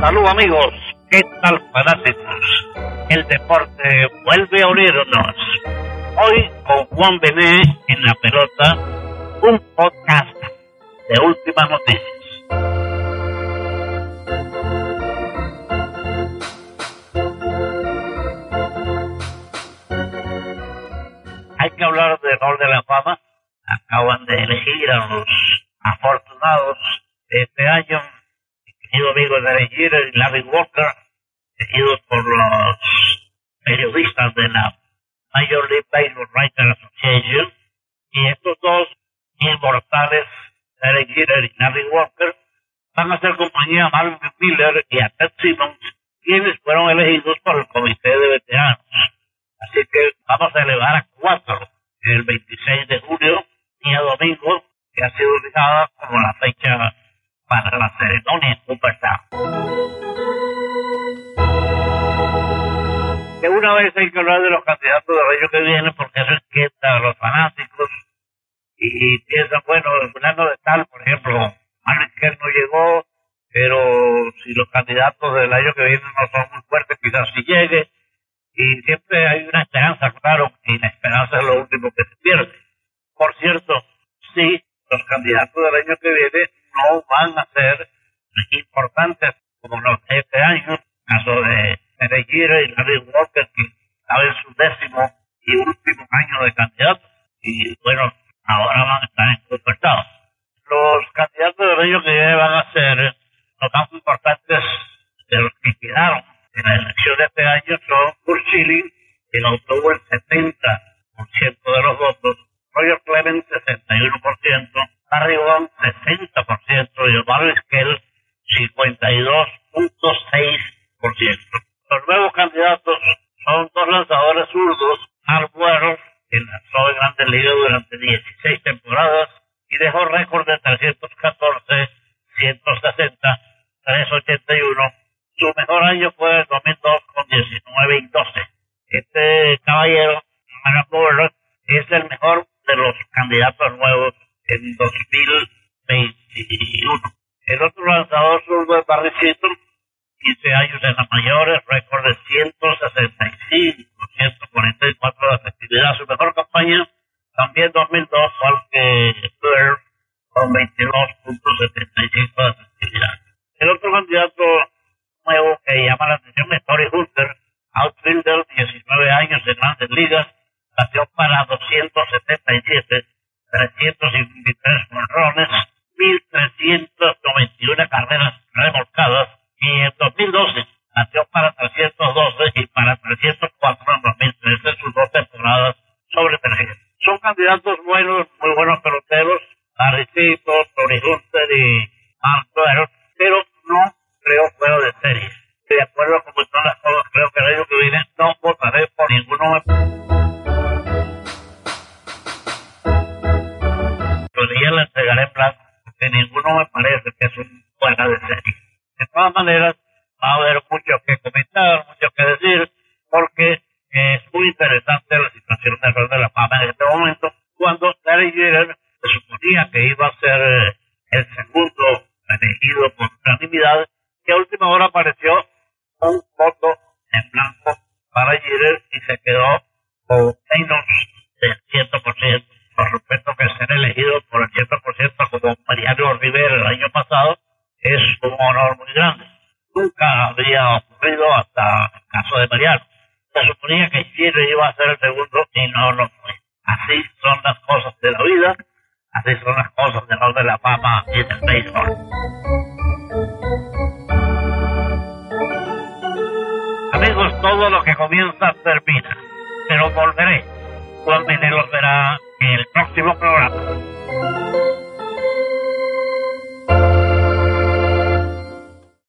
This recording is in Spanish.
Salud amigos, ¿qué tal fanáticos? El deporte vuelve a unirnos. Hoy con Juan Bené en la pelota, un podcast de últimas noticias. Hay que hablar del Hall de la Fama. Acaban de elegir a los afortunados de este año querido amigo de y Larry Walker, elegidos por los periodistas de la Major League Baseball Writers Association, y estos dos inmortales, Derek Jeter y Larry Walker, van a hacer compañía a Marvin Miller y a Ted Simmons, quienes fueron elegidos por el Comité de Veteranos. Así que vamos a elevar a cuatro el 26 de julio, día domingo, que ha sido ubicada como la fecha para la ceremonia en Cooperstown. Que una vez hay que hablar de los candidatos del año que viene porque eso inquieta a los fanáticos y, piensan, bueno, el año de tal, por ejemplo, Kerr no llegó, pero si los candidatos del año que viene no son muy fuertes, quizás sí llegue. Y siempre hay una esperanza, claro, y la esperanza es lo último que se pierde. Por cierto, sí, los candidatos del año que viene no van a ser importantes como los de este año, caso de Pereira y Larry Walker, que estaba en su décimo y último año de candidato. Y bueno, ahora van a estar en Cooperstown. Los candidatos del año que van a ser los más importantes de los que quedaron en la elección de este año son Schilling, que obtuvo el 70% de los votos, Roger Clemens 61%, Barry 60% y Omar Esquel 52.6%. Los nuevos candidatos son dos lanzadores zurdos, Mark Bueros, que lanzó en Grandes Ligas durante 16 temporadas y dejó récord de 314, 160, 381. Su mejor año fue el 2002 con 19 y 12. Este caballero, Mark Bueros, es el mejor de los candidatos nuevos en 2021. El otro lanzador zurdo es Barry Seaton, 15 años en las mayores, récord de 165, 144 de efectividad. Su mejor campaña también 2002 fue al que Bird con 22.75 de efectividad. El otro candidato nuevo que llama la atención es Tory Hunter, outfielder, 19 años en grandes ligas, batió para 277 323 monrones, candidatos buenos, muy buenos peloteros, Arrecito, Tony Hunter y Mark pero no creo fuera de serie. De acuerdo con cómo están las cosas, creo que el año que viene no votaré por ninguno. día la entregaré en porque ninguno me parece que es un fuera de serie. De todas maneras, va a haber mucho que comentar, mucho que decir, porque es muy interesante la situación del rol de la Fama en este momento, cuando Gary Jeter se suponía que iba a ser eh, el segundo elegido por unanimidad, que a última hora apareció un voto en blanco para Jeter y se quedó con menos del 100% por supuesto que ser elegido por el 100% como Mariano Rivera el año pasado es un honor muy grande. Nunca habría ocurrido hasta el caso de Mariano. Se suponía que Chile iba a ser el segundo y no lo fue. Así son las cosas de la vida, así son las cosas de los de la fama y del béisbol. Amigos, todo lo que comienza termina, pero volveré. Juan verá en el próximo programa.